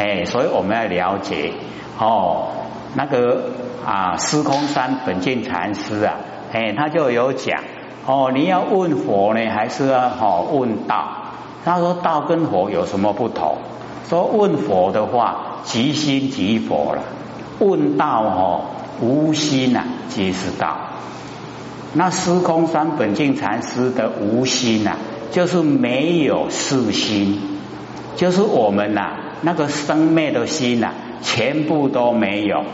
哎，所以我们要了解哦，那个啊，司空山本净禅师啊，哎，他就有讲哦，你要问佛呢，还是要哦问道？他说道跟佛有什么不同？说问佛的话，即心即佛了；问道哦，无心呐，即是道。那司空山本净禅师的无心呐，就是没有四心，就是我们呐那个生灭的心呐，全部都没有。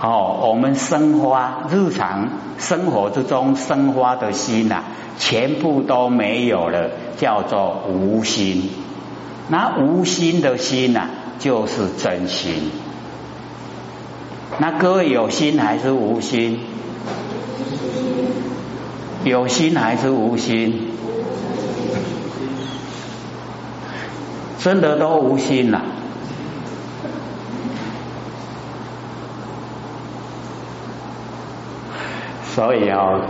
哦，我们生花日常生活之中生花的心呐，全部都没有了，叫做无心。那无心的心呐，就是真心。那各位有心还是无心？有心还是无心？真的都无心呐，所以哦，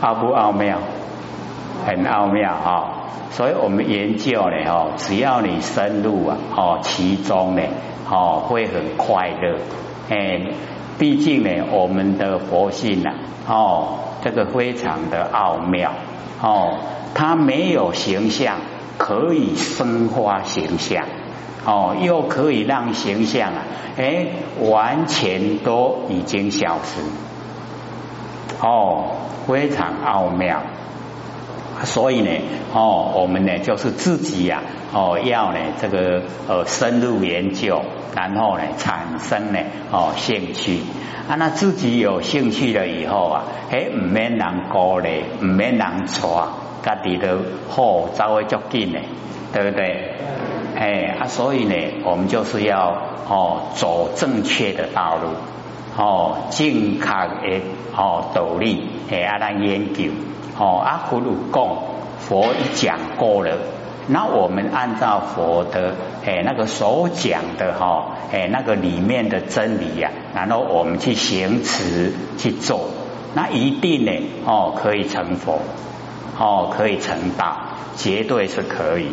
奥不奥妙？很奥妙啊！所以我们研究呢，哦，只要你深入啊，哦，其中呢，哦，会很快乐。哎，毕竟呢，我们的佛性呐，哦。这个非常的奥妙哦，它没有形象，可以生化形象。哦，又可以让形象啊，哎，完全都已经消失。哦，非常奥妙。所以呢，哦，我们呢就是自己呀，哦，要呢这个呃深入研究，然后呢产生呢哦兴趣。啊，那自己有兴趣了以后啊，哎，唔免人鼓励，唔免人带，家己都好稍微足紧呢，对不对？哎啊，所以呢，我们就是要哦走正确的道路，哦健康的哦道理，哎啊来研究。哦，阿葫芦供佛一讲过了，那我们按照佛的哎那个所讲的哈哎那个里面的真理呀，然后我们去行持去做，那一定呢哦可以成佛，哦可以成道，绝对是可以。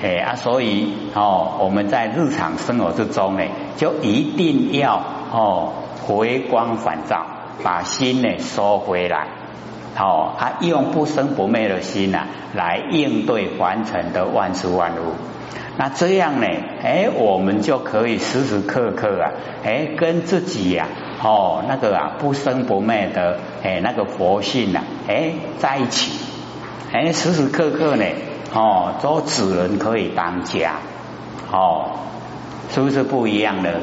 哎啊，所以哦我们在日常生活之中呢，就一定要哦回光返照，把心呢收回来。哦，他用不生不灭的心呐，来应对凡尘的万事万物。那这样呢？哎，我们就可以时时刻刻啊，哎，跟自己呀，哦，那个啊不生不灭的哎那个佛性呐，哎在一起。哎，时时刻刻呢，哦，都只能可以当家。哦，是不是不一样的？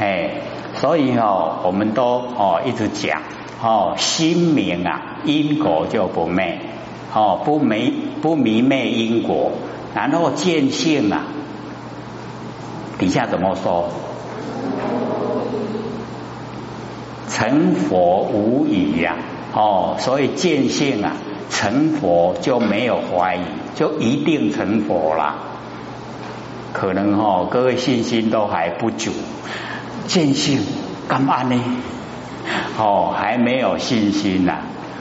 哎，所以哦，我们都哦一直讲。哦，心明啊，因果就不昧，哦，不迷不迷昧因果，然后见性啊，底下怎么说？成佛无疑呀，哦，所以见性啊，成佛就没有怀疑，就一定成佛啦。可能哦，各位信心都还不足，见性干嘛呢？哦，还没有信心呐！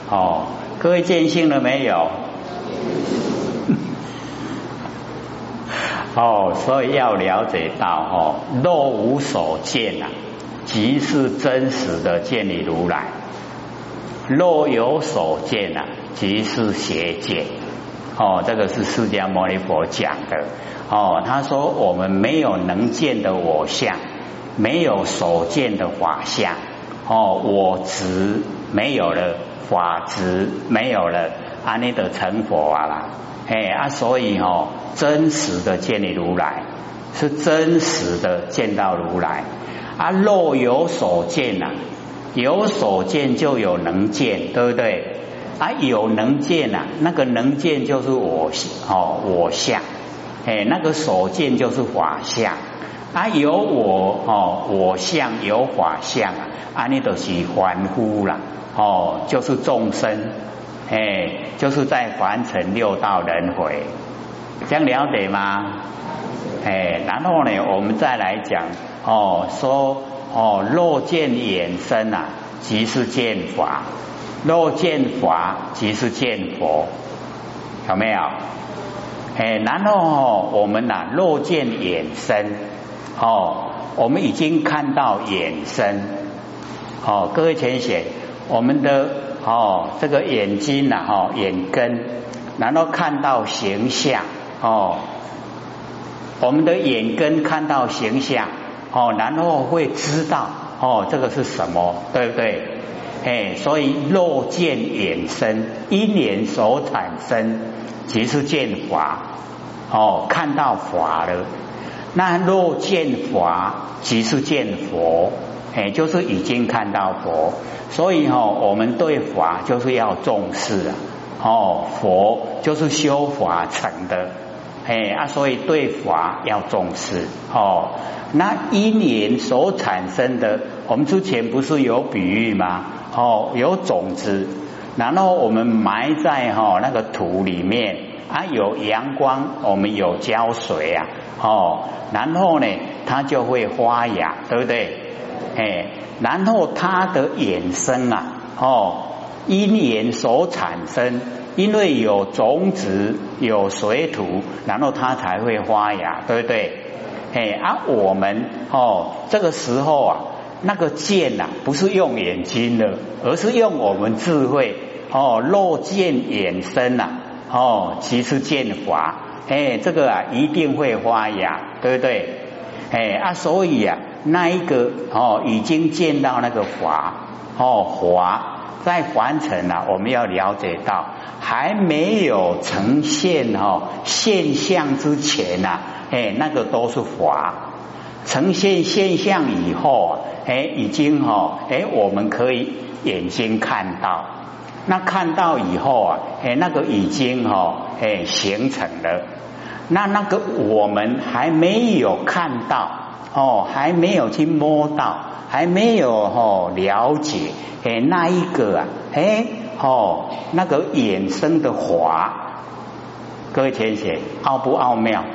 哦，各位见性了没有？哦，所以要了解到哦，若无所见呐，即是真实的见你如来；若有所见呐，即是邪见。哦，这个是释迦牟尼佛讲的。哦，他说我们没有能见的我相，没有所见的法相。哦，我执没有了，法执没有了，阿弥陀成佛啊啦，哎啊，所以哦，真实的见你如来，是真实的见到如来啊。若有所见呐，有所见就有能见，对不对？啊，有能见呐，那个能见就是我哦，我相，哎，那个所见就是法相。啊，有我哦，我相有法相啊，啊，你都是凡夫了哦，就是众生，哎，就是在凡尘六道轮回，这样了解吗？哎，然后呢，我们再来讲哦，说哦，若见眼身啊，即是见法；若见法，即是见佛，有没有？哎，然后哦，我们呐，若见眼身，哦，我们已经看到眼身，哦，各位浅显，我们的哦，这个眼睛呐，哈，眼根，然后看到形象，哦，我们的眼根看到形象，哦，然后会知道，哦，这个是什么，对不对？哎，所以若见眼身，因缘所产生，即是见法。哦，看到法了。那若见法，即是见佛。哎，就是已经看到佛。所以哈，我们对法就是要重视啊。哦，佛就是修法成的。哎啊，所以对法要重视。哦，那因缘所产生的，我们之前不是有比喻吗？哦，有种子，然后我们埋在哈那个土里面啊，有阳光，我们有浇水啊，哦，然后呢，它就会发芽，对不对？哎，然后它的衍生啊，哦，因缘所产生，因为有种子，有水土，然后它才会发芽，对不对？哎，啊，我们哦，这个时候啊。那个见呐，不是用眼睛的，而是用我们智慧哦。若见眼生呐，哦，其实见法，哎，这个啊一定会发芽，对不对？哎啊，所以啊，那一个哦，已经见到那个法哦，华在凡尘啊，我们要了解到还没有呈现哦现象之前呐，哎，那个都是法。呈现现象以后啊，哎，已经哈，哎，我们可以眼睛看到，那看到以后啊，哎，那个已经哈，哎，形成了。那那个我们还没有看到哦，还没有去摸到，还没有哦了解，哎，那一个啊，哎，哦，那个衍生的华，各位天写奥不奥妙？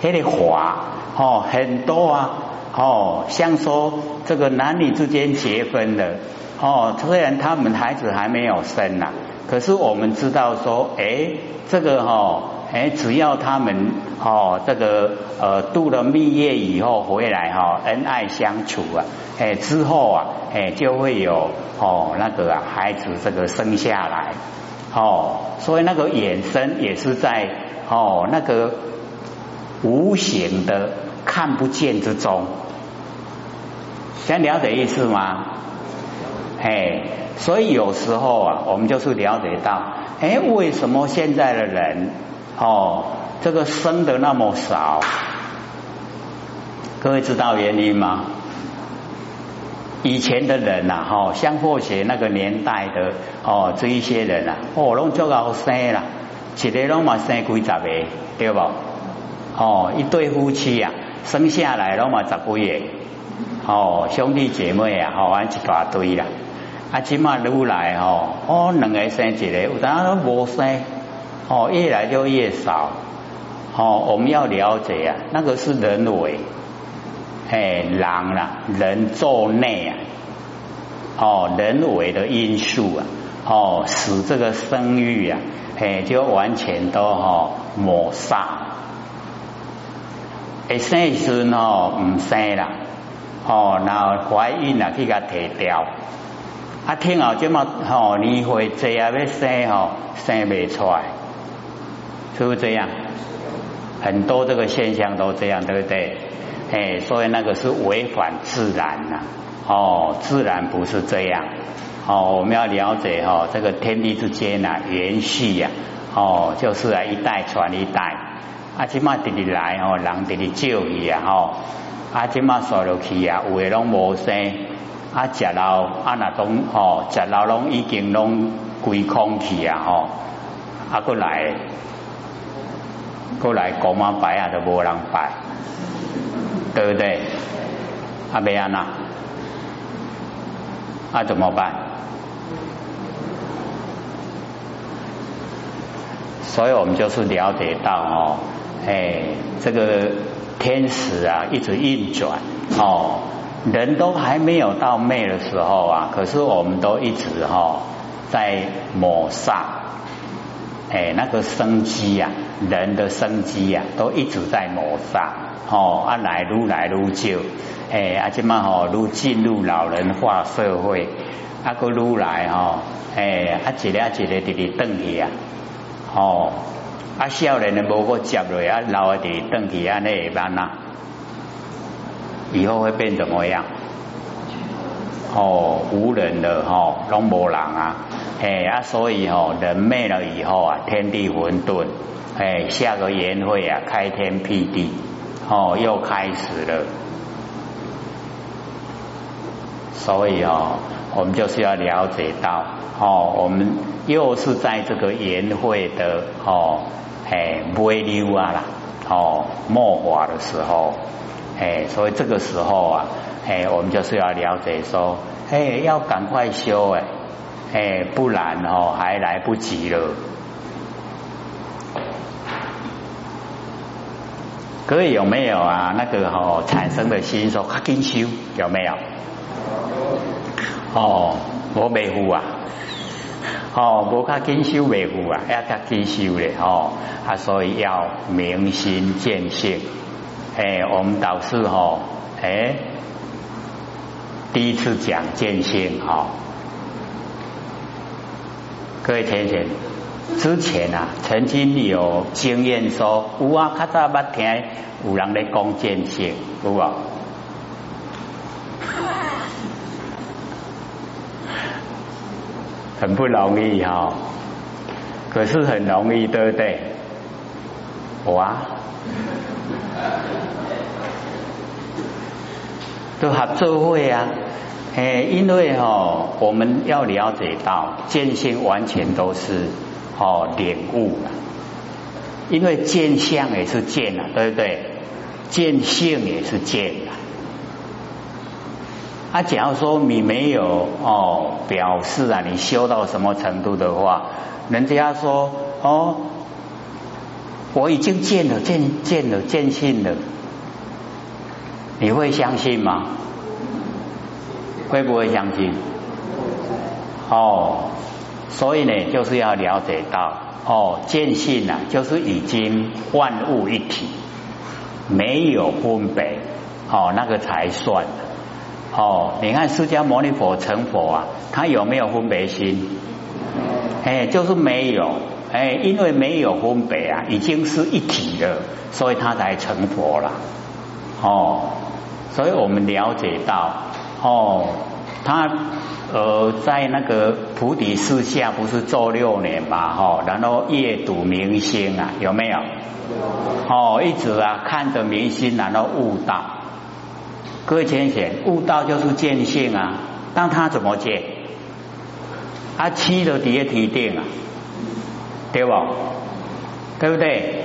黑的华哦很多啊哦，像说这个男女之间结婚的哦，虽然他们孩子还没有生呐，可是我们知道说，哎，这个哈，哎，只要他们哦，这个呃度了蜜月以后回来哈，恩爱相处啊，哎之后啊，哎就会有哦那个孩子这个生下来哦，所以那个衍生也是在哦那个。无形的看不见之中，想了解意思吗？哎，所以有时候啊，我们就是了解到，哎，为什么现在的人哦，这个生的那么少？各位知道原因吗？以前的人呐，哈，像或学那个年代的哦，这一些人啊，哦，拢足够生啦，一个拢嘛生几十个，对不？哦，一对夫妻呀，生下来了嘛十几个月，哦，兄弟姐妹啊，哦，安一大堆啦。啊，起码愈来哦，哦，两个生一个，有当都无生，哦，越来就越少。哦，我们要了解啊，那个是人为，哎，狼啦，人作内啊，哦，人为的因素啊，哦，使这个生育啊，哎，就完全都哈抹杀。会生时哦，唔生啦，哦，然后怀孕啊，去甲提掉，啊，听后即么吼你会这啊要生吼，生未出来，是不是这样？很多这个现象都这样，对不对？哎，所以那个是违反自然呐，哦，自然不是这样，哦，我们要了解哦，这个天地之间呐，延续呀，哦，就是啊，一代传一代。啊，即嘛直直来哦，人直直少去啊吼，啊，即马刷落去啊，有诶拢无生，啊，食老啊那种吼，食老拢已经拢归空去啊吼，啊，过来，过来国妈拜啊都无人拜，对不对？啊，没安那，啊，怎么办？所以我们就是了解到哦。哎，这个天使啊，一直运转哦，人都还没有到灭的时候啊，可是我们都一直哈在抹煞哎，那个生机呀，人的生机呀，都一直在磨杀，哦，啊来愈来愈少，哎，啊即嘛吼，愈进入老人化社会，啊个愈来吼，哎，啊一个一个直直转去啊，哦，啊少年的无个接落，啊老的直转去啊，那会办呐？以后会变怎么样？哦，无人的吼，拢无人啊，哎啊，所以吼，人灭了以后啊，天地混沌，哎，下个年会啊，开天辟地，哦，又开始了。所以哦，我们就是要了解到，哦，我们又是在这个年会的哦，哎，尾流啊啦，哦，末法的时候，哎，所以这个时候啊。哎，我们就是要了解说，哎，要赶快修哎，哎，不然哦还来不及了。各位有没有啊？那个哦产生的心说，赶紧修有没有？哦，我没付啊，哦，我赶紧修没付啊，要赶紧修的哦，啊，所以要明心见性。哎，我们导师哦，哎。第一次讲见性哈，各位同学，之前啊曾经有经验说，有啊，较早捌听有人咧讲见性，有啊？很不容易哈，可是很容易，对不对？我啊。都合作会啊，哎，因为哦，我们要了解到见性完全都是哦领悟因为见相也是见啊，对不对？见性也是见啊。啊，假如说你没有哦表示啊，你修到什么程度的话，人家说哦，我已经见了，见见了，见性了。你会相信吗？会不会相信？哦，所以呢，就是要了解到，哦，见性呐，就是已经万物一体，没有分别，哦，那个才算。哦，你看释迦牟尼佛成佛啊，他有没有分别心？哎，就是没有，哎，因为没有分别啊，已经是一体了，所以他才成佛了。哦。所以我们了解到，哦，他呃在那个菩提树下不是做六年嘛，哈，然后夜睹明星啊，有没有？哦，一直啊看着明星，然后悟道。各位浅显，悟道就是见性啊。但他怎么见？他七的底下提定啊，对不？对不对？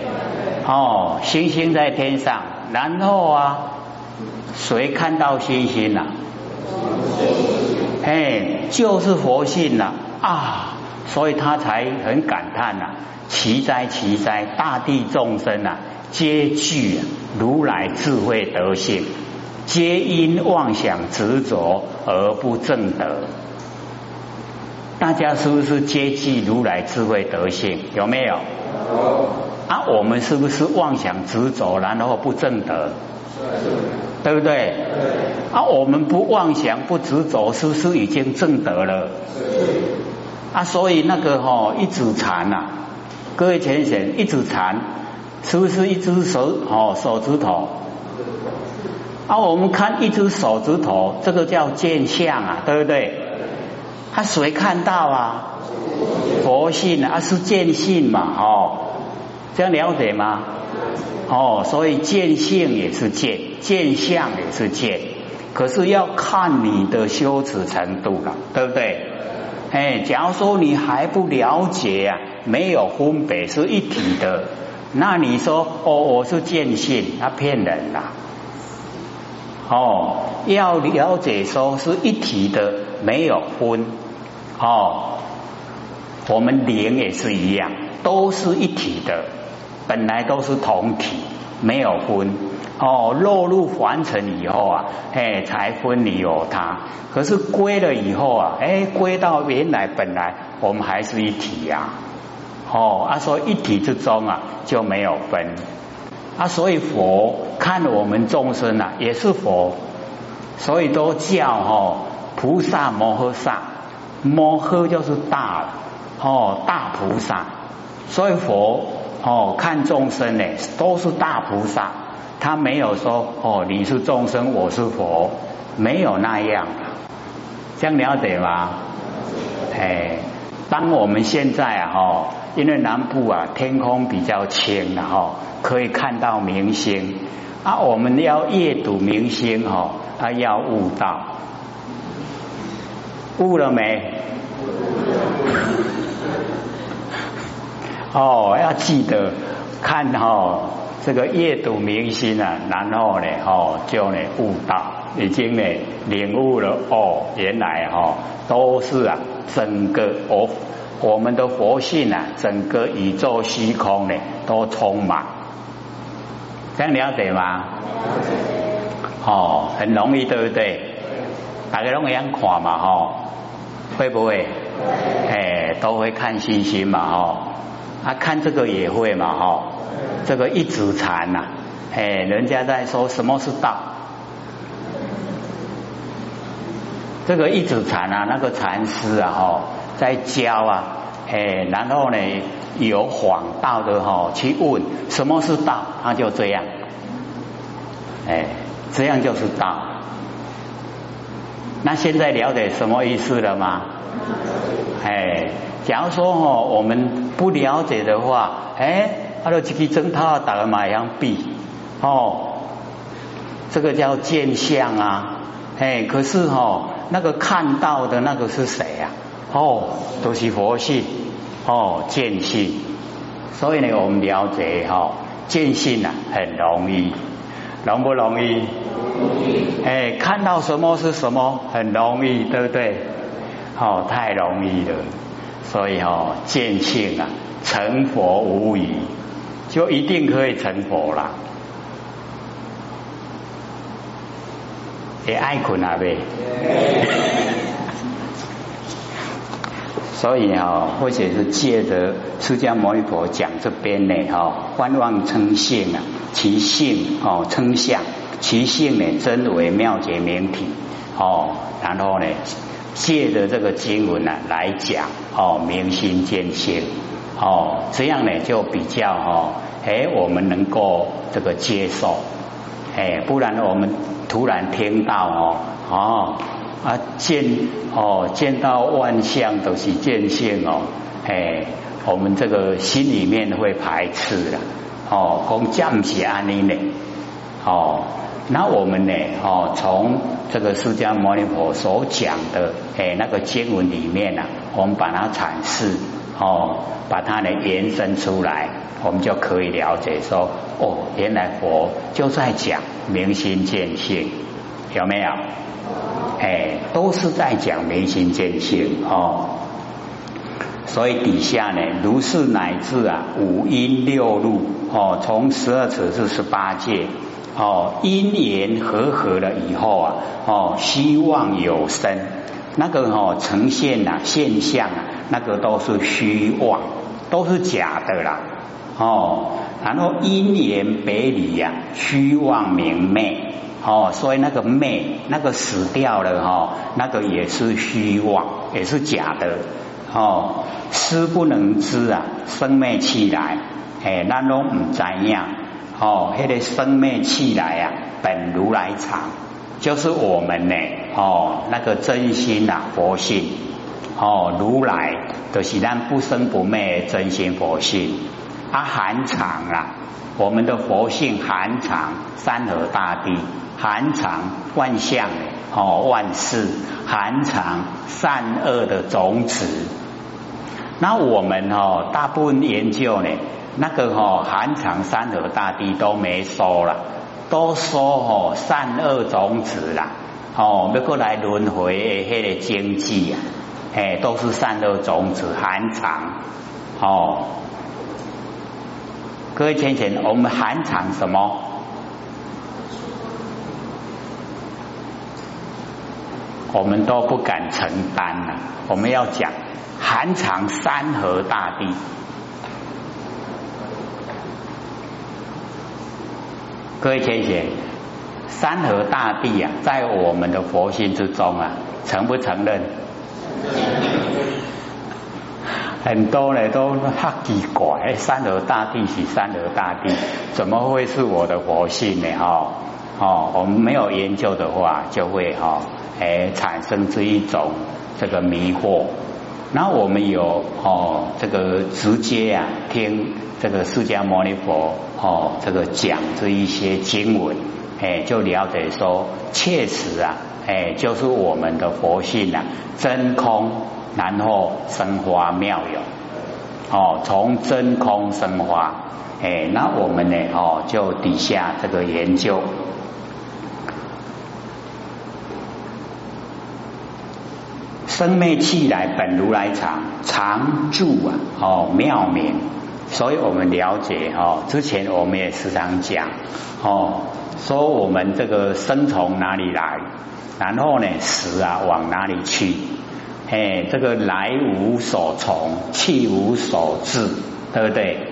哦，星星在天上，然后啊。谁看到星星了？哎，就是佛性了啊！所以他才很感叹呐：奇哉奇哉，大地众生啊，皆具如来智慧德性，皆因妄想执着而不正德。大家是不是皆具如来智慧德性？有没有？啊，我们是不是妄想执着，然后不正德？对不对？啊，我们不妄想不执着，是不是已经正得了？啊，所以那个哈一指禅呐，各位浅显一指禅，是不是一只手哦手指头？啊，我们看一只手指头，这个叫见相啊，对不对？他谁看到啊？佛性啊，是见性嘛？哦，这样了解吗？哦，所以见性也是见，见相也是见，可是要看你的修持程度了，对不对？哎，假如说你还不了解啊，没有分别是一体的，那你说哦，我是见性，他骗人啦。哦，要了解说是一体的，没有分。哦，我们灵也是一样，都是一体的。本来都是同体，没有分哦。落入凡尘以后啊，哎，才分你有他。可是归了以后啊，哎，归到原来本来我们还是一体呀。哦啊，所以一体之中啊就没有分啊，所以佛看我们众生啊也是佛，所以都叫哦菩萨摩诃萨，摩诃就是大哦大菩萨，所以佛哦看众生呢都是大菩萨，他没有说哦你是众生我是佛，没有那样，这样了解吗？哎，当我们现在啊哈。因为南部啊，天空比较清了哈，可以看到明星啊。我们要阅读明星哈，啊要悟道，悟了没？哦，要记得看哈，这个阅读明星啊，然后呢，哦就呢悟道，已经呢领悟了哦，原来哈都是啊整个哦。我们的佛性啊，整个宇宙虚空呢都充满，这样了解吗？哦，很容易，对不对？大家都一样看嘛，哈，会不会？哎，都会看星星嘛，哈，啊，看这个也会嘛，哈，这个一指禅呐，哎，人家在说什么是道？这个一指禅啊，那个禅师啊，哈。在教啊，哎，然后呢，有访道的哈去问什么是道，他就这样，哎，这样就是道。那现在了解什么意思了吗？哎，假如说哈我们不了解的话，哎，他说这个针套打个马样比，哦，这个叫见相啊，哎，可是哈那个看到的那个是谁呀？哦，都是佛性哦，见性，所以呢，我们了解哈，见性啊，很容易，容不容易？容易。哎，看到什么是什么，很容易，对不对？哦，太容易了，所以哦，见性啊，成佛无疑，就一定可以成佛了。也爱困啊呗。所以哈，或者是借着释迦牟尼佛讲这边呢，哈，观望称性啊，其性哦称相，其性呢真为妙觉明体哦，然后呢借着这个经文呢来讲哦明心见性。哦，这样呢就比较哈，哎我们能够这个接受，哎不然呢我们突然听到哦哦。啊，见哦，见到万象都是见性哦，哎，我们这个心里面会排斥的哦，讲降起安尼呢，哦，那我们呢，哦，从这个释迦牟尼佛所讲的哎那个经文里面呢，我们把它阐释哦，把它呢延伸出来，我们就可以了解说，哦，原来佛就在讲明心见性，有没有？哎，都是在讲明心见性哦，所以底下呢，如是乃至啊，五阴六路哦，从十二指至十八界哦，因缘和合了以后啊，哦，希望有生，那个哦呈现啊现象啊，那个都是虚妄，都是假的啦哦，然后因缘别离呀，虚妄明媚。哦，所以那个昧，那个死掉了哈，那个也是虚妄，也是假的。哦，思不能知啊，生灭起来，哎，那都唔知样。哦，迄个生灭气来啊，本如来藏，就是我们呢。哦，那个真心呐，佛性。哦，如来就是咱不生不灭真心佛性。啊，含藏啊，我们的佛性含藏山河大地。含藏万象哦，万事含藏善恶的种子。那我们哦，大部分研究呢，那个哦，含藏山河大地都没收了，都说哦，善恶种子啦，哦，要过来轮回的迄个经济啊，哎，都是善恶种子含藏哦。各位浅浅，我们含藏什么？我们都不敢承担了。我们要讲含藏山河大地，各位先生，山河大地啊，在我们的佛性之中啊，承不承认？很多呢都哈奇怪，山河大地是山河大地，怎么会是我的佛性呢？哈哦，我们没有研究的话，就会哈哎产生这一种这个迷惑。然后我们有哦这个直接啊听这个释迦牟尼佛哦这个讲这一些经文，哎就了解说，确实啊哎就是我们的佛性啊真空，然后生花妙有哦从真空生花，哎那我们呢哦就底下这个研究。生灭气来本如来藏，常住啊哦妙明，所以我们了解哦，之前我们也时常讲哦，说我们这个生从哪里来，然后呢死啊往哪里去？哎，这个来无所从，去无所至，对不对？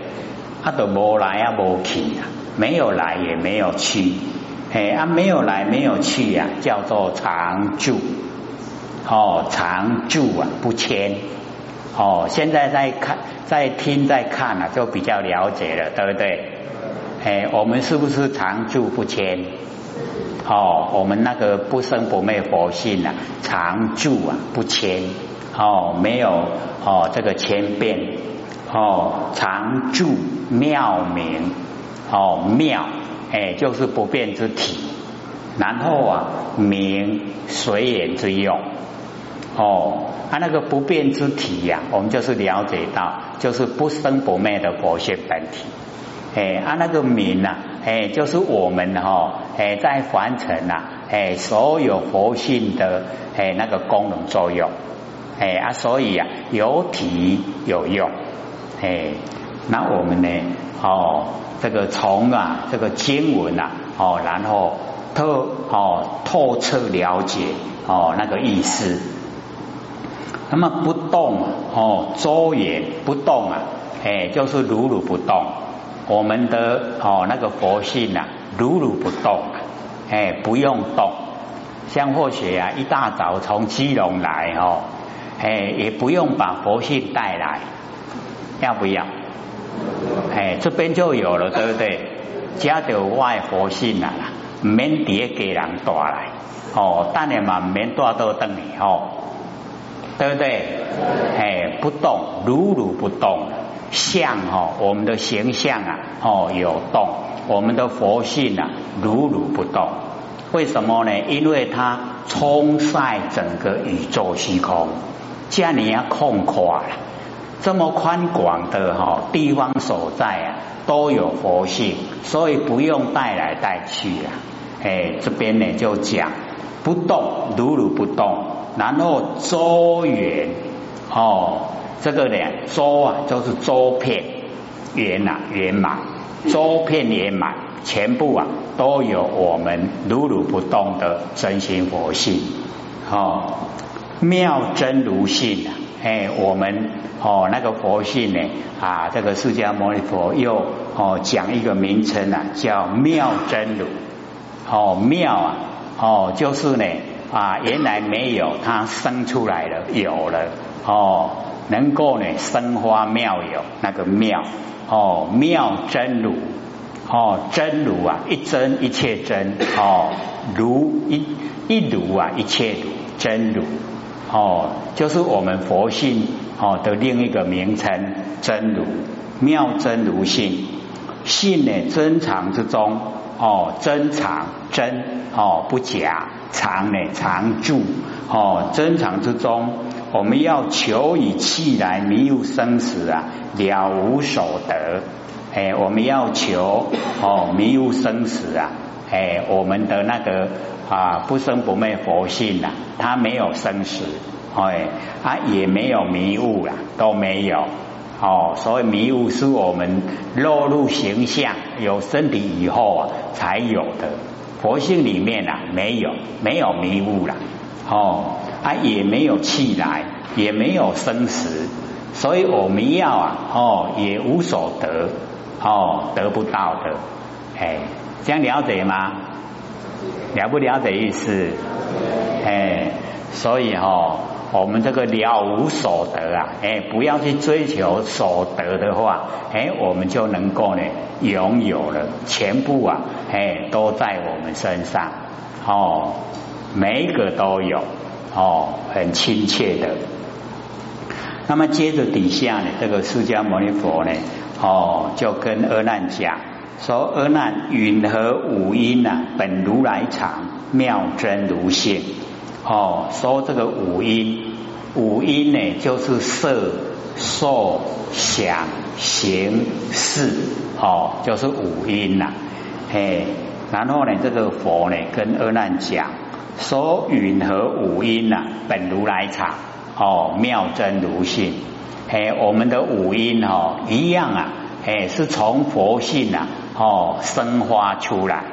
啊，都无来啊，无去啊，没有来也没有去，哎啊，没有来没有去呀，叫做常住。哦，常住啊，不迁。哦，现在在看，在听，在看啊，就比较了解了，对不对？哎，我们是不是常住不迁？哦，我们那个不生不灭佛性啊，常住啊，不迁。哦，没有哦，这个千变。哦，常住妙明。哦，妙，哎，就是不变之体。然后啊，明随缘之用。哦，啊，那个不变之体呀，我们就是了解到，就是不生不灭的佛性本体。哎，啊，那个名呐，哎，就是我们哈，哎，在凡尘呐，哎，所有佛性的哎那个功能作用，哎啊，所以啊，有体有用，哎，那我们呢，哦，这个从啊这个经文呐，哦，然后透哦透彻了解哦那个意思。那么不动哦，周也不动啊，哎，就是如如不动。我们的哦那个佛性啊，如如不动，哎，不用动。像或许啊，一大早从基隆来哦，哎，也不用把佛性带来，要不要？哎，这边就有了，对不对？家的外佛性啊，免碟给人带来哦，但你嘛免带到等你哦。对不对？哎，不动，如如不动，相哈，我们的形象啊，哦，有动，我们的佛性啊，如如不动。为什么呢？因为它冲晒整个宇宙虚空，这样你要空垮了，这么宽广的哈地方所在啊，都有佛性，所以不用带来带去啊。哎，这边呢就讲不动，如如不动。然后周圆哦，这个呢周啊就是周片圆啊圆满，周片圆满，全部啊都有我们如如不动的真心佛性哦，妙真如性啊，哎我们哦那个佛性呢啊这个释迦牟尼佛又哦讲一个名称啊叫妙真如哦妙啊哦就是呢。啊，原来没有，它生出来了，有了。哦，能够呢生花妙有那个妙。哦，妙真如哦，真如啊，一真一切真。哦，如一一如啊，一切如真如。哦，就是我们佛性哦的另一个名称，真如妙真如性。性呢真常之中哦，真常真哦不假。常呢常住哦，真常之中，我们要求以气来迷入生死啊，了无所得。哎，我们要求哦迷入生死啊，哎，我们的那个啊不生不灭佛性啊，它没有生死，哎，啊也没有迷雾啦，都没有哦。所以迷雾是我们落入形象有身体以后啊才有的。佛性里面啊，没有没有迷雾了，哦，啊也没有气来，也没有生死，所以我们要啊，哦也无所得，哦得不到的，哎，这样了解吗？了不了解意思？哎，所以哈，我们这个了无所得啊，哎，不要去追求所得的话，哎，我们就能够呢拥有了全部啊，哎，都在我们身上哦，每一个都有哦，很亲切的。那么接着底下呢，这个释迦牟尼佛呢，哦，就跟阿难讲说：阿难，云何五音啊？本如来常，妙真如性。哦，说这个五音，五音呢，就是色、受、想、行、识，哦，就是五音呐。哎，然后呢，这个佛呢，跟阿难讲说：云何五音呐？本如来常。哦，妙真如性，哎，我们的五音哦一样啊，哎，是从佛性啊，哦，生发出来。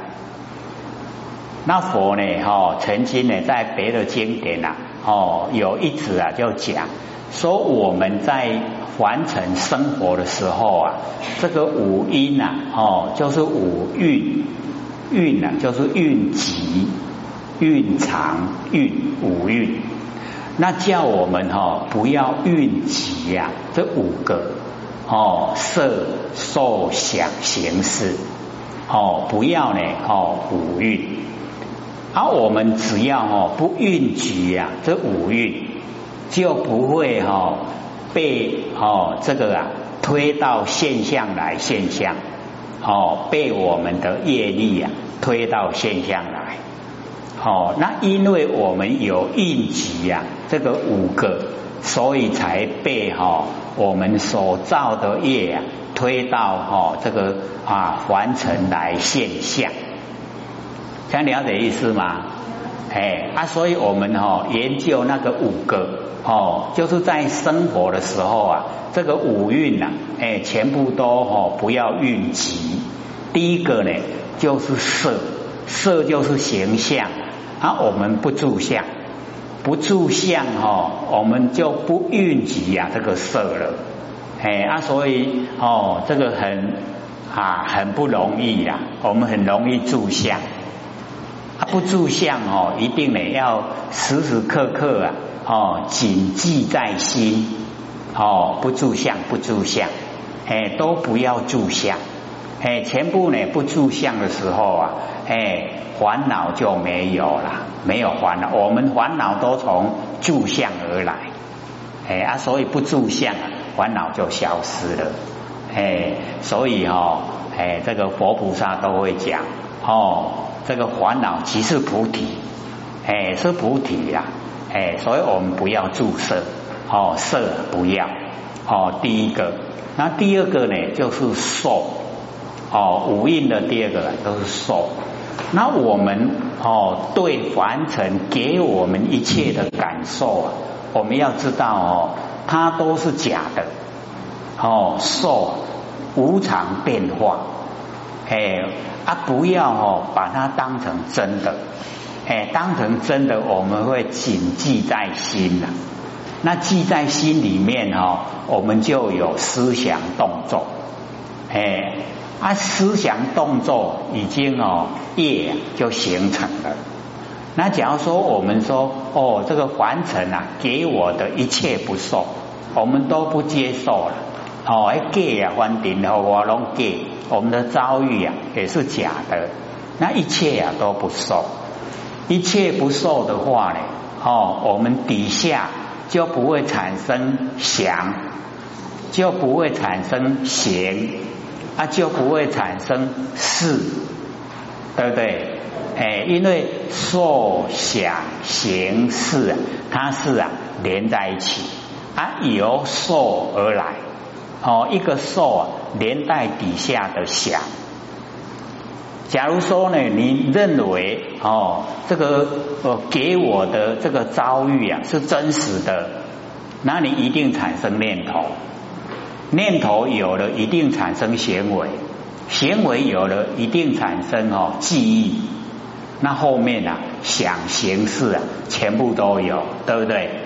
那佛呢，哦，曾经呢，在别的经典呐，哦，有一次啊，就讲说我们在完成生活的时候啊，这个五音呐，哦，就是五蕴，蕴呐，就是蕴集、蕴藏、蕴五蕴。那叫我们哈不要蕴集呀，这五个哦色受想行识哦不要呢哦五蕴，而我们只要哦不蕴集呀，这五运就不会哈被哦这个啊推到现象来现象哦被我们的业力啊推到现象来。哦，那因为我们有印集呀，这个五个，所以才被哈我们所造的业啊推到哈这个啊凡尘来现象，这样了解意思吗？哎啊，所以我们哈研究那个五个哦，就是在生活的时候啊，这个五蕴呐，哎，全部都哈不要运集。第一个呢，就是色，色就是形象。啊，我们不住相，不住相哈，我们就不运集呀这个色了，哎啊，所以哦，这个很啊很不容易呀，我们很容易住相，不住相哦，一定呢要时时刻刻啊哦谨记在心哦，不住相不住相，哎都不要住相，哎全部呢不住相的时候啊。哎，烦恼就没有了，没有烦恼。我们烦恼都从住相而来，哎啊，所以不住相，烦恼就消失了。哎，所以哈，哎，这个佛菩萨都会讲，哦，这个烦恼即是菩提，哎，是菩提呀，哎，所以我们不要注色，哦，色不要，哦，第一个，那第二个呢，就是受，哦，五蕴的第二个都是受。那我们哦，对凡尘给我们一切的感受啊，我们要知道哦，它都是假的哦，受无常变化，哎啊，不要哦把它当成真的，哎，当成真的我们会谨记在心呐。那记在心里面哦，我们就有思想动作，哎。啊，思想动作已经哦业就形成了。那假如说我们说哦，这个凡尘啊给我的一切不受，我们都不接受了。哦，哎给啊，凡尘和我拢给，我们的遭遇啊也是假的。那一切啊都不受，一切不受的话呢，哦，我们底下就不会产生想，就不会产生行。啊就不会产生事，对不对？哎，因为受想行识，它是啊连在一起，啊由受而来，哦，一个受啊连带底下的想。假如说呢，你认为哦这个呃给我的这个遭遇啊是真实的，那你一定产生念头。念头有了一定产生行为，行为有了一定产生哦记忆，那后面啊想形式啊全部都有，对不对？